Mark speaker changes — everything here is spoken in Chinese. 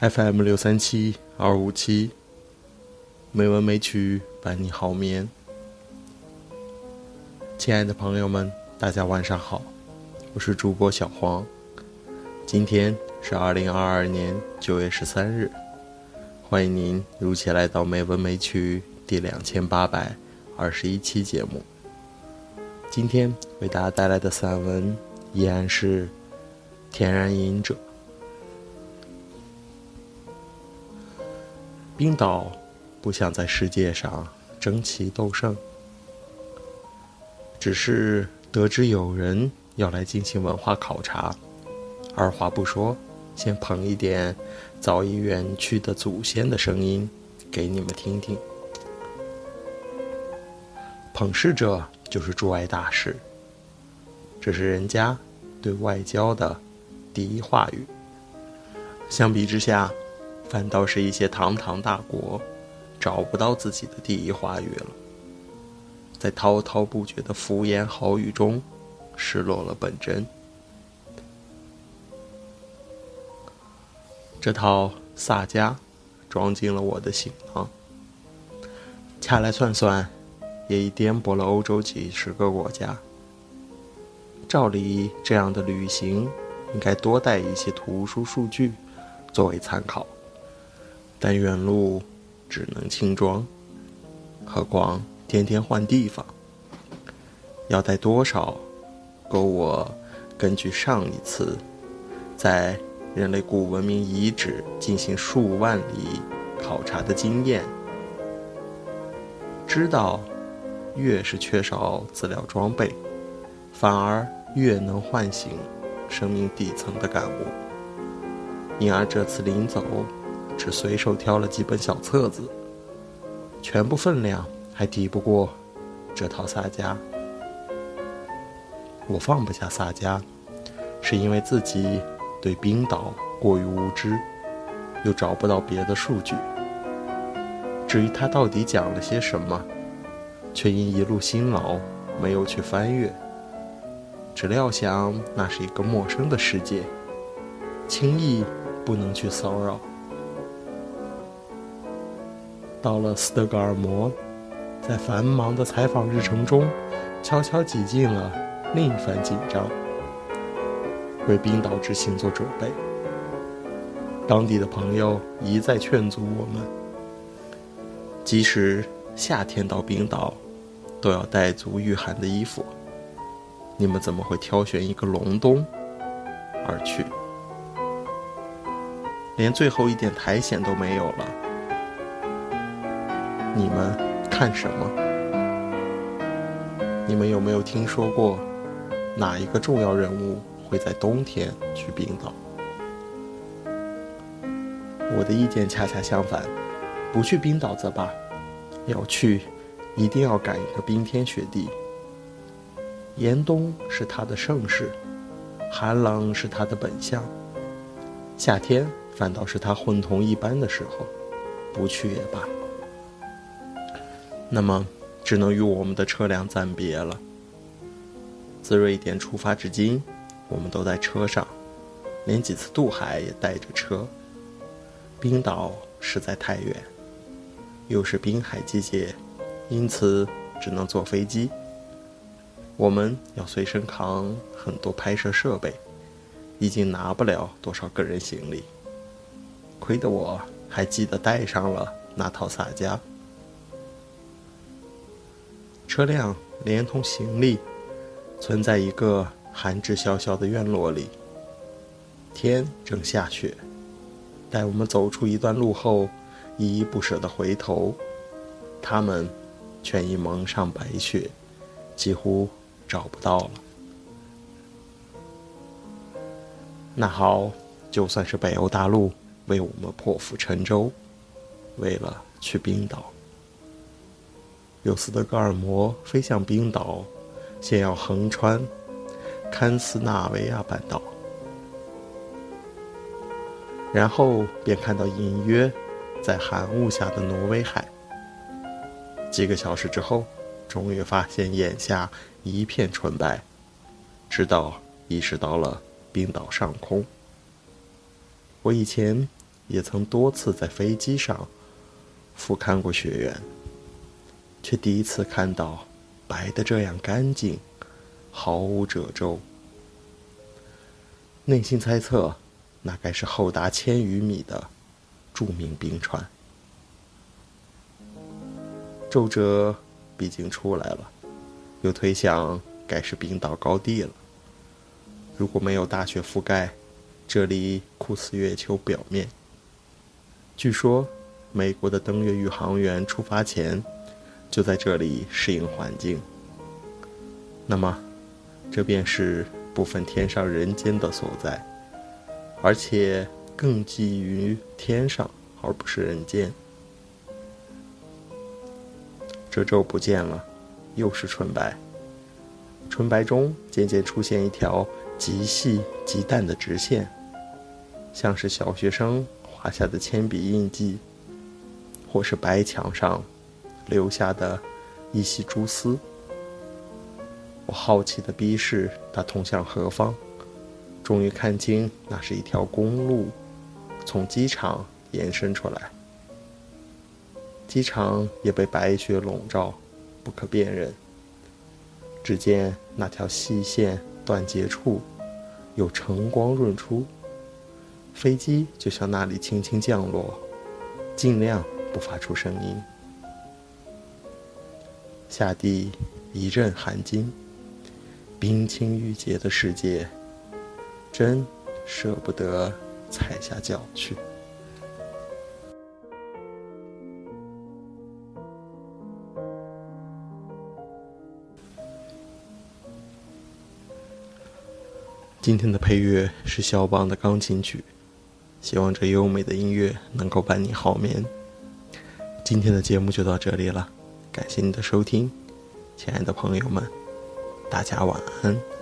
Speaker 1: FM 六三七二五七，没文没曲伴你好眠。亲爱的朋友们，大家晚上好，我是主播小黄。今天是二零二二年九月十三日，欢迎您如期来到《美文美曲》第两千八百二十一期节目。今天为大家带来的散文依然是《天然隐者》。冰岛不想在世界上争奇斗胜，只是得知有人要来进行文化考察，二话不说，先捧一点早已远去的祖先的声音给你们听听。捧事者就是驻外大使，这是人家对外交的第一话语。相比之下。反倒是一些堂堂大国，找不到自己的第一话语了，在滔滔不绝的敷衍好语中，失落了本真。这套萨迦装进了我的行囊，掐来算算，也已颠簸了欧洲几十个国家。照理，这样的旅行应该多带一些图书数据作为参考。但远路只能轻装，何况天天换地方，要带多少，够我根据上一次在人类古文明遗址进行数万里考察的经验，知道越是缺少资料装备，反而越能唤醒生命底层的感悟。因而这次临走。只随手挑了几本小册子，全部分量还抵不过这套萨迦。我放不下萨迦，是因为自己对冰岛过于无知，又找不到别的数据。至于他到底讲了些什么，却因一路辛劳没有去翻阅，只料想那是一个陌生的世界，轻易不能去骚扰。到了斯德哥尔摩，在繁忙的采访日程中，悄悄挤进了另一番紧张，为冰岛之行做准备。当地的朋友一再劝阻我们，即使夏天到冰岛，都要带足御寒的衣服。你们怎么会挑选一个隆冬而去？连最后一点苔藓都没有了。你们看什么？你们有没有听说过哪一个重要人物会在冬天去冰岛？我的意见恰恰相反，不去冰岛则罢，要去，一定要赶一个冰天雪地。严冬是他的盛世，寒冷是他的本相，夏天反倒是他混同一般的时候，不去也罢。那么，只能与我们的车辆暂别了。自瑞典出发至今，我们都在车上，连几次渡海也带着车。冰岛实在太远，又是滨海季节，因此只能坐飞机。我们要随身扛很多拍摄设备，已经拿不了多少个人行李。亏得我还记得带上了那套洒家。车辆连同行李，存在一个寒枝萧萧的院落里。天正下雪，待我们走出一段路后，依依不舍地回头，他们却已蒙上白雪，几乎找不到了。那好，就算是北欧大陆为我们破釜沉舟，为了去冰岛。由斯德哥尔摩飞向冰岛，先要横穿堪斯纳维亚半岛，然后便看到隐约在寒雾下的挪威海。几个小时之后，终于发现眼下一片纯白，直到意识到了冰岛上空。我以前也曾多次在飞机上俯瞰过雪原，却第一次看到白的这样干净，毫无褶皱。内心猜测，那该是厚达千余米的著名冰川。皱褶毕竟出来了，又推想该是冰岛高地了。如果没有大雪覆盖，这里酷似月球表面。据说，美国的登月宇航员出发前就在这里适应环境。那么，这便是部分天上人间的所在，而且更基于天上而不是人间。褶皱不见了，又是纯白。纯白中渐渐出现一条极细极淡的直线，像是小学生画下的铅笔印记，或是白墙上留下的一袭蛛丝。我好奇地逼视它通向何方，终于看清，那是一条公路，从机场延伸出来。机场也被白雪笼罩，不可辨认。只见那条细线断节处有晨光润出，飞机就向那里轻轻降落，尽量不发出声音。下地一阵寒惊，冰清玉洁的世界，真舍不得踩下脚去。今天的配乐是肖邦的钢琴曲，希望这优美的音乐能够伴你好眠。今天的节目就到这里了，感谢你的收听，亲爱的朋友们，大家晚安。